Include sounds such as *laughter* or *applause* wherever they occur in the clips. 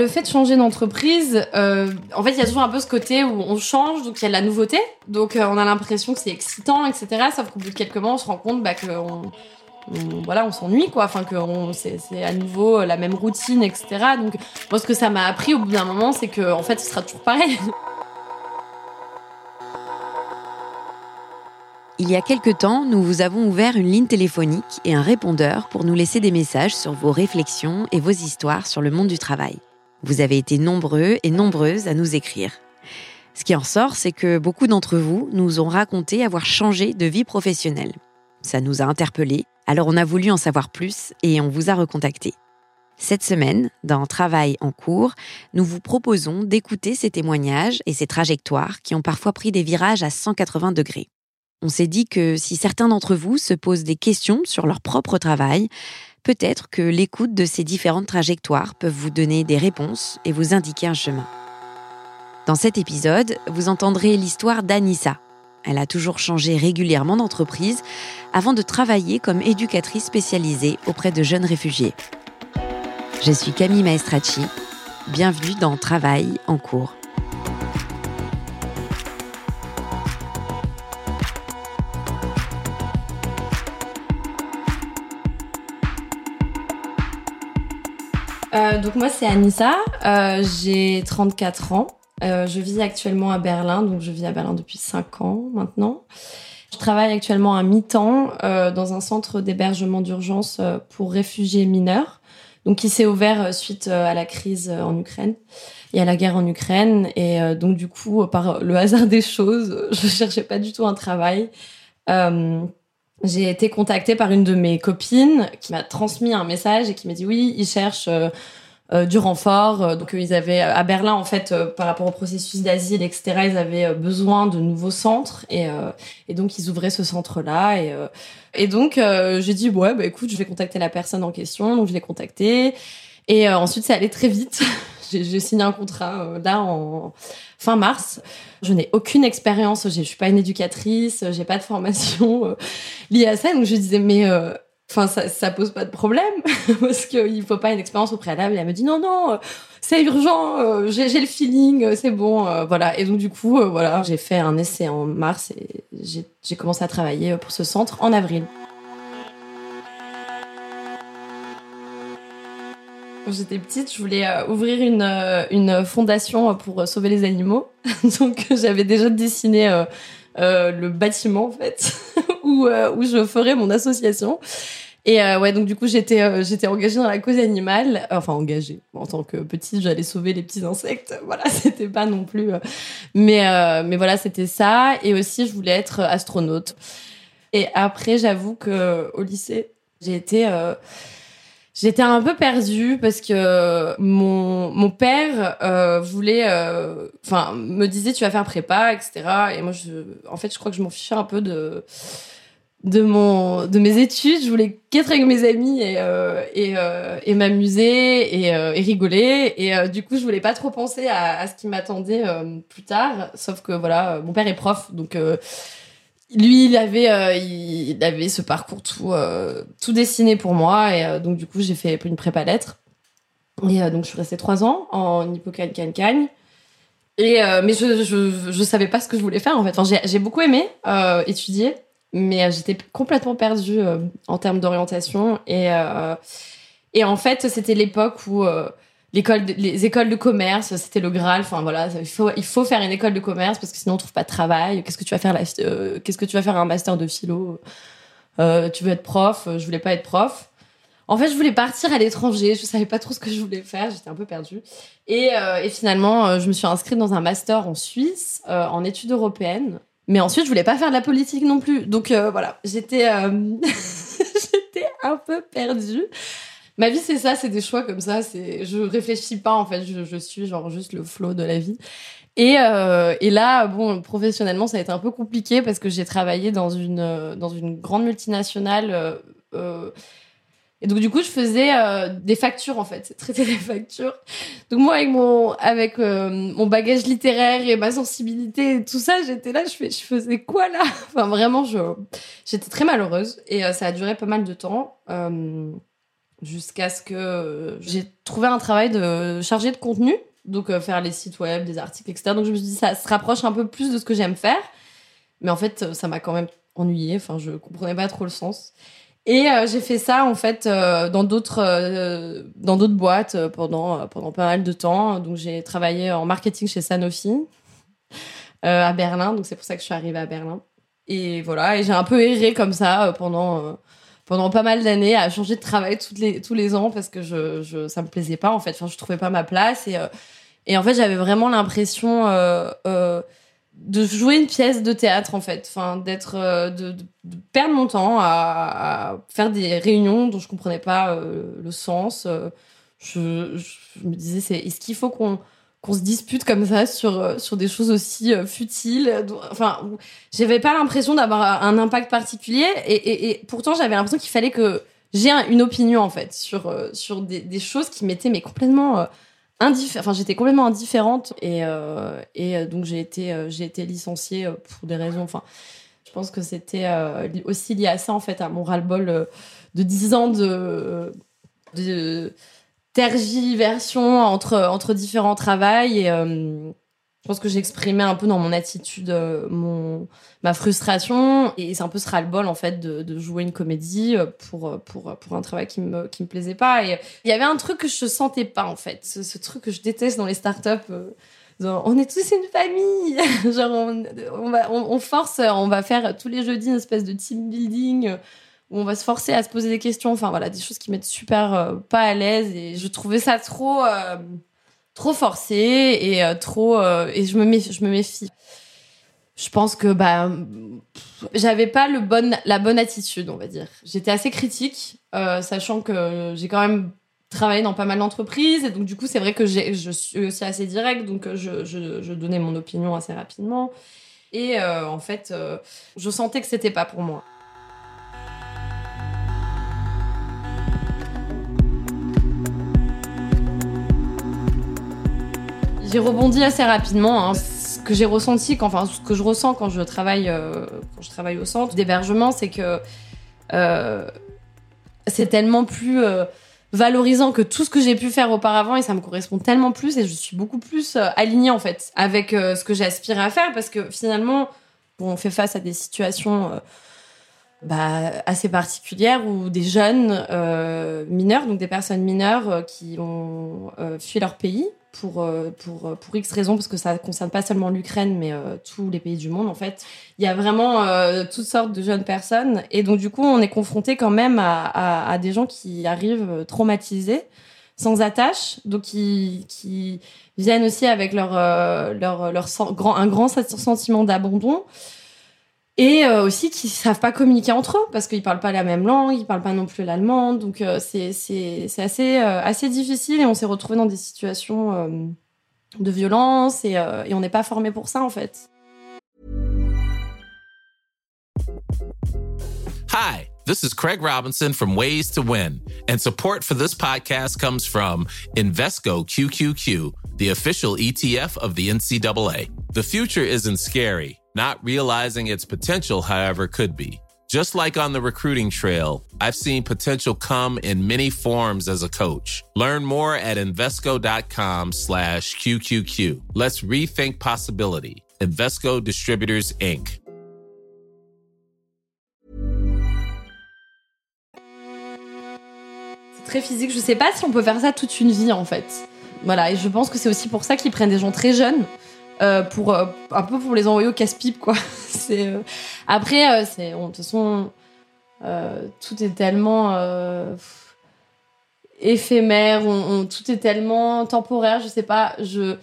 Le fait de changer d'entreprise, euh, en fait, il y a toujours un peu ce côté où on change, donc il y a de la nouveauté, donc euh, on a l'impression que c'est excitant, etc. Sauf qu'au bout de quelques mois, on se rend compte bah, voilà, on s'ennuie, quoi. Enfin, que c'est à nouveau la même routine, etc. Donc, moi, ce que ça m'a appris au bout d'un moment, c'est que, en fait, ce sera toujours pareil. Il y a quelque temps, nous vous avons ouvert une ligne téléphonique et un répondeur pour nous laisser des messages sur vos réflexions et vos histoires sur le monde du travail. Vous avez été nombreux et nombreuses à nous écrire. Ce qui en sort, c'est que beaucoup d'entre vous nous ont raconté avoir changé de vie professionnelle. Ça nous a interpellés, alors on a voulu en savoir plus et on vous a recontacté. Cette semaine, dans Travail en cours, nous vous proposons d'écouter ces témoignages et ces trajectoires qui ont parfois pris des virages à 180 degrés. On s'est dit que si certains d'entre vous se posent des questions sur leur propre travail, peut-être que l'écoute de ces différentes trajectoires peuvent vous donner des réponses et vous indiquer un chemin. Dans cet épisode, vous entendrez l'histoire d'Anissa. Elle a toujours changé régulièrement d'entreprise avant de travailler comme éducatrice spécialisée auprès de jeunes réfugiés. Je suis Camille Maestracci. Bienvenue dans Travail en cours. Moi c'est Anissa, euh, j'ai 34 ans, euh, je vis actuellement à Berlin, donc je vis à Berlin depuis 5 ans maintenant. Je travaille actuellement à mi-temps euh, dans un centre d'hébergement d'urgence pour réfugiés mineurs, donc qui s'est ouvert suite à la crise en Ukraine et à la guerre en Ukraine. Et donc du coup, par le hasard des choses, *laughs* je cherchais pas du tout un travail. j'ai été contactée par une de mes copines qui m'a transmis un message et qui m'a dit oui, ils cherchent du renfort. Euh, donc ils avaient à Berlin en fait euh, par rapport au processus d'asile etc. Ils avaient besoin de nouveaux centres et et donc ils ouvraient ce centre là et et donc j'ai dit ouais bah écoute je vais contacter la personne en question donc je l'ai contacté et ensuite ça allait très vite. *laughs* j'ai signé un contrat là en fin mars. Je n'ai aucune expérience, je suis pas une éducatrice, j'ai pas de formation liée à ça, donc je disais mais Enfin, ça, pose pas de problème *laughs* parce qu'il faut pas une expérience au préalable. Et elle me dit non, non, euh, c'est urgent, euh, j'ai le feeling, euh, c'est bon, voilà. Et donc du coup, voilà, j'ai fait un essai en mars et j'ai commencé à travailler pour ce centre en avril. Quand j'étais petite, je voulais ouvrir une, une fondation pour sauver les animaux. *laughs* donc j'avais déjà dessiné le bâtiment en fait où, où je ferais mon association. Et euh, ouais, donc du coup, j'étais euh, j'étais engagée dans la cause animale. Enfin, engagée. En tant que petite, j'allais sauver les petits insectes. *laughs* Voilà, c'était pas non plus. mais mais voilà, c'était ça. Et aussi, je voulais être astronaute. Et après, j'avoue que au lycée, j'ai été J'étais un peu perdue parce que mon, mon père euh, voulait, euh, enfin, me disait tu vas faire prépa, etc. Et moi, je, en fait, je crois que je m'en fichais un peu de de mon de mes études. Je voulais qu'être avec mes amis et euh, et, et m'amuser et, et rigoler. Et du coup, je voulais pas trop penser à, à ce qui m'attendait plus tard. Sauf que voilà, mon père est prof, donc lui, il avait, euh, il avait ce parcours tout, euh, tout dessiné pour moi. Et euh, donc, du coup, j'ai fait une prépa lettres. Et donc, je suis restée trois ans en hippocagne cagne Et mais je, je, je savais pas ce que je voulais faire en fait. Enfin, j'ai beaucoup aimé étudier, mais j'étais complètement perdue en termes d'orientation. Et et en fait, c'était l'époque où l'école les écoles de commerce c'était le graal. Enfin voilà il faut il faut faire une école de commerce parce que sinon on trouve pas de travail. Qu'est-ce que tu vas faire euh, qu'est-ce que tu vas faire un master de philo? Euh, tu veux être prof? Je voulais pas être prof. En fait je voulais partir à l'étranger. Je savais pas trop ce que je voulais faire. J'étais un peu perdue. Et, euh, et finalement je me suis inscrite dans un master en Suisse en études européennes mais ensuite je voulais pas faire de la politique non plus donc voilà j'étais *laughs* j'étais un peu perdue ma vie c'est ça, c'est des choix comme ça. Je réfléchis pas en fait, je, suis genre juste le flow de la vie. Et, euh, et là, bon, professionnellement, ça a été un peu compliqué parce que j'ai travaillé dans une euh, dans une grande multinationale. Euh, et donc du coup, je faisais des factures en fait, traiter des factures. Donc moi, avec mon avec mon bagage littéraire et ma sensibilité et tout ça, j'étais là, je fais, je faisais quoi là? *laughs* Enfin vraiment, j'étais très malheureuse et ça a duré pas mal de temps jusqu'à ce que j'ai trouvé un travail de chargé de contenu, donc euh, faire les sites web, des articles, etc. Donc je me suis dit ça se rapproche un peu plus de ce que j'aime faire, mais en fait ça m'a quand même ennuyé. Enfin je comprenais pas trop le sens. Et euh, j'ai fait ça en fait euh, dans d'autres dans d'autres boîtes pendant pendant pas mal de temps. Donc j'ai travaillé en marketing chez Sanofi à Berlin. Donc c'est pour ça que je suis arrivée à Berlin. Et voilà, et j'ai un peu erré comme ça pendant pendant pas mal d'années à changer de travail toutes les, tous les ans parce que je, je, ça me plaisait pas en fait. Enfin, je trouvais pas ma place et, euh, et en fait, j'avais vraiment l'impression euh, euh, de jouer une pièce de théâtre en fait. Enfin, d'être, euh, de, perdre mon temps à, faire des réunions dont je comprenais pas euh, le sens. Je, je, me disais, c'est, est-ce qu'il faut qu'on qu'on se dispute comme ça sur euh, sur des choses aussi euh, futiles? Enfin, j'avais pas l'impression d'avoir un impact particulier et, et, pourtant j'avais l'impression qu'il fallait que j'ai une opinion en fait sur euh, sur des, des choses qui m'étaient mais complètement. Enfin, j'étais complètement indifférente et et donc j'ai été j'ai été licenciée pour des raisons. Enfin, je pense que c'était aussi lié à ça en fait à mon ras-le-bol de 10 ans de de tergiversion entre entre différents travails euh, je pense que j'exprimais un peu dans mon attitude euh, mon ma frustration. Et c'est un peu ce ras-le-bol en fait de, de, jouer une comédie euh, pour pour pour un travail qui me qui me plaisait pas. Et il y avait un truc que je sentais pas en fait. Ce, truc que je déteste dans les startups on est tous une famille. *laughs* Genre on, on force on va faire tous les jeudis une espèce de team building où on va se forcer à se poser des questions. Enfin voilà, des choses qui mettent super euh, pas à l'aise. Et je trouvais ça trop euh, trop forcé et euh, trop et je me méfie, je me méfie. Je pense que bah j'avais pas le la bonne attitude, on va dire. J'étais assez critique, sachant que j'ai quand même travaillé dans pas mal d'entreprises et donc du coup c'est vrai que j'ai je suis aussi assez direct donc je, je, je donnais mon opinion assez rapidement et en fait je sentais que c'était pas pour moi. J'ai rebondi assez rapidement. Hein. Ce que j'ai ressenti, quand, enfin ce que je ressens quand je travaille, euh, quand je travaille au centre d'hébergement, c'est que euh, c'est tellement plus euh, valorisant que tout ce que j'ai pu faire auparavant et ça me correspond tellement plus et je suis beaucoup plus alignée en fait avec ce que j'aspire à faire parce que finalement, on fait face à des situations bah, assez particulières où des jeunes mineurs, donc des personnes mineures qui ont fui leur pays pour, euh, pour, euh, pour X raisons, parce que ça concerne pas seulement l'Ukraine, mais euh, tous les pays du monde, en fait. Il y a vraiment toutes sortes de jeunes personnes. Et donc, du coup, on est confronté quand même à, à, à, des gens qui arrivent traumatisés, sans attache, donc qui, qui viennent aussi avec leur, leur, leur, grand, un grand sentiment d'abandon et euh, aussi qui savent pas communiquer entre eux parce qu'ils parlent pas la même langue, ils parlent pas non plus l'allemand, donc euh, c'est c'est assez euh, assez difficile et on s'est retrouvé dans des situations de violence et et on n'est pas formé pour ça en fait. Hi, this is Craig Robinson from Ways to Win, and support for this podcast comes from Invesco QQQ, the official ETF of the NCAA. The future isn't scary. Not realizing its potential, however, could be. Just like on the recruiting trail, I've seen potential come in many forms as a coach. Learn more at Invesco.com slash QQQ. Let's rethink possibility. Invesco Distributors, Inc. C'est très physique. Je sais pas si on peut faire ça toute une vie, en fait. Voilà. Et je pense que c'est aussi pour ça qu'ils prennent des gens très jeunes Euh, pour euh, un peu pour les envoyer au casse-pipe quoi. *laughs* c'est euh, après c'est de toute façon tout est tellement éphémère, on, tout est tellement temporaire, je sais pas, je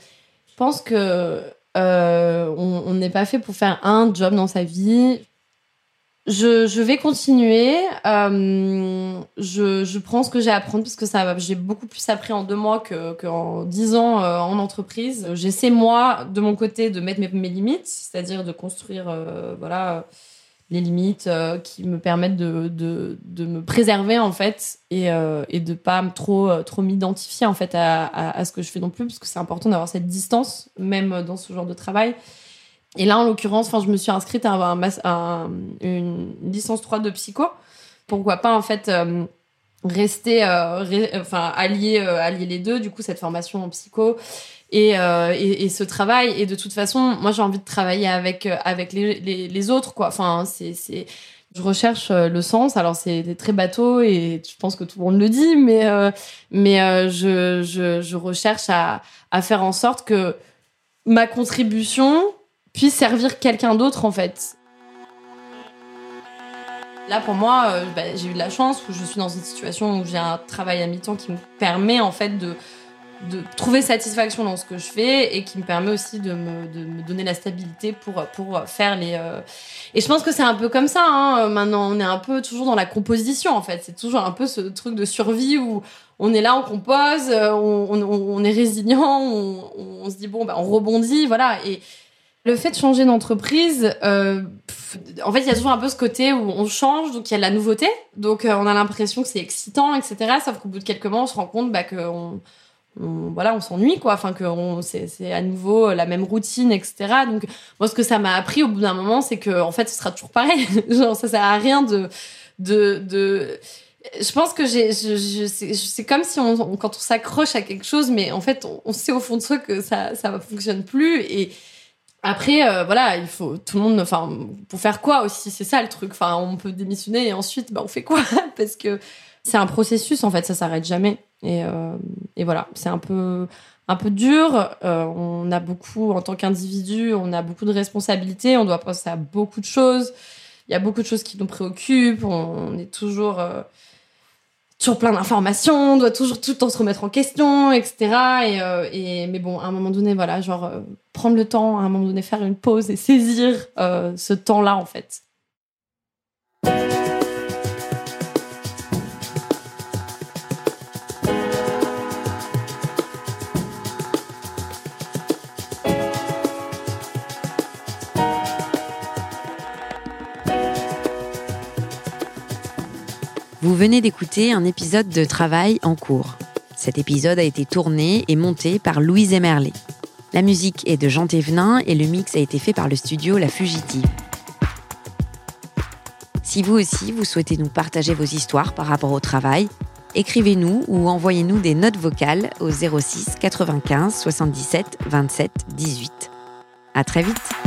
pense que on n'est pas fait pour faire un job dans sa vie. Je, je, vais continuer. Euh, je, je, prends ce que j'ai à apprendre parce que ça, j'ai beaucoup plus appris en deux mois qu'en dix ans euh, en entreprise. J'essaie moi de mon côté de mettre mes, mes limites, c'est-à-dire de construire, euh, voilà, les limites euh, qui me permettent de, de, de, me préserver en fait et, euh, et de pas trop trop m'identifier en fait à, à, à, ce que je fais non plus parce que c'est important d'avoir cette distance même dans ce genre de travail. Et là, en l'occurrence, je me suis inscrite à, un, un, une licence 3 de psycho. Pourquoi pas, en fait, euh, rester, euh, enfin, allier, euh, allier les deux, du coup, cette formation en psycho et, et, ce travail. Et de toute façon, moi, j'ai envie de travailler avec, avec les, les, autres, quoi. Enfin, c'est, je recherche le sens. Alors, c'est très bateau et je pense que tout le monde le dit, mais, mais je, je, je recherche à, à faire en sorte que ma contribution puisse servir quelqu'un d'autre en fait. Là pour moi, euh, bah, j'ai eu de la chance où je suis dans une situation où j'ai un travail à mi-temps qui me permet en fait de, de trouver satisfaction dans ce que je fais et qui me permet aussi de me, de me donner la stabilité pour, pour faire les... Euh, et je pense que c'est un peu comme ça, hein. maintenant on est un peu toujours dans la composition en fait, c'est toujours un peu ce truc de survie où on est là, on compose, euh, on, on, est résilient, on, se dit bon, bah, on rebondit, voilà. Le fait de changer d'entreprise, euh, en fait, il y a toujours un peu ce côté où on change, donc il y a de la nouveauté, donc euh, on a l'impression que c'est excitant, etc. Sauf qu'au bout de quelques mois, on se rend compte bah, on, voilà, on s'ennuie, quoi. Enfin, que c'est à nouveau la même routine, etc. Donc, moi, ce que ça m'a appris au bout d'un moment, c'est que, en fait, ce sera toujours pareil. *laughs* Genre, ça sert à rien de, de, de, je pense que c'est comme si quand on s'accroche à quelque chose, mais en fait, on, on, sait au fond de soi que ça, ça fonctionne plus et, après, euh, voilà, il faut tout le monde. Enfin, pour faire quoi aussi C'est ça le truc. Enfin, on peut démissionner et ensuite, bah, on fait quoi? *laughs* Parce que c'est un processus en fait, ça s'arrête jamais. Et, euh, et voilà, c'est un peu un peu dur. Euh, on a beaucoup, en tant qu'individu, on a beaucoup de responsabilités. On doit penser à beaucoup de choses. Il y a beaucoup de choses qui nous préoccupent. On, est toujours euh, toujours plein d'informations, on doit toujours tout le temps se remettre en question, etc. Et, euh, et mais bon, à un moment donné, voilà, genre euh, prendre le temps, à un moment donné, faire une pause et saisir euh, ce temps-là, en fait. Vous venez d'écouter un épisode de Travail en cours. Cet épisode a été tourné et monté par Louise Emerlet. La musique est de Jean Thévenin et le mix a été fait par le studio La Fugitive. Si vous aussi, vous souhaitez nous partager vos histoires par rapport au travail, écrivez-nous ou envoyez-nous des notes vocales au 06 95 77 27 18. À très vite!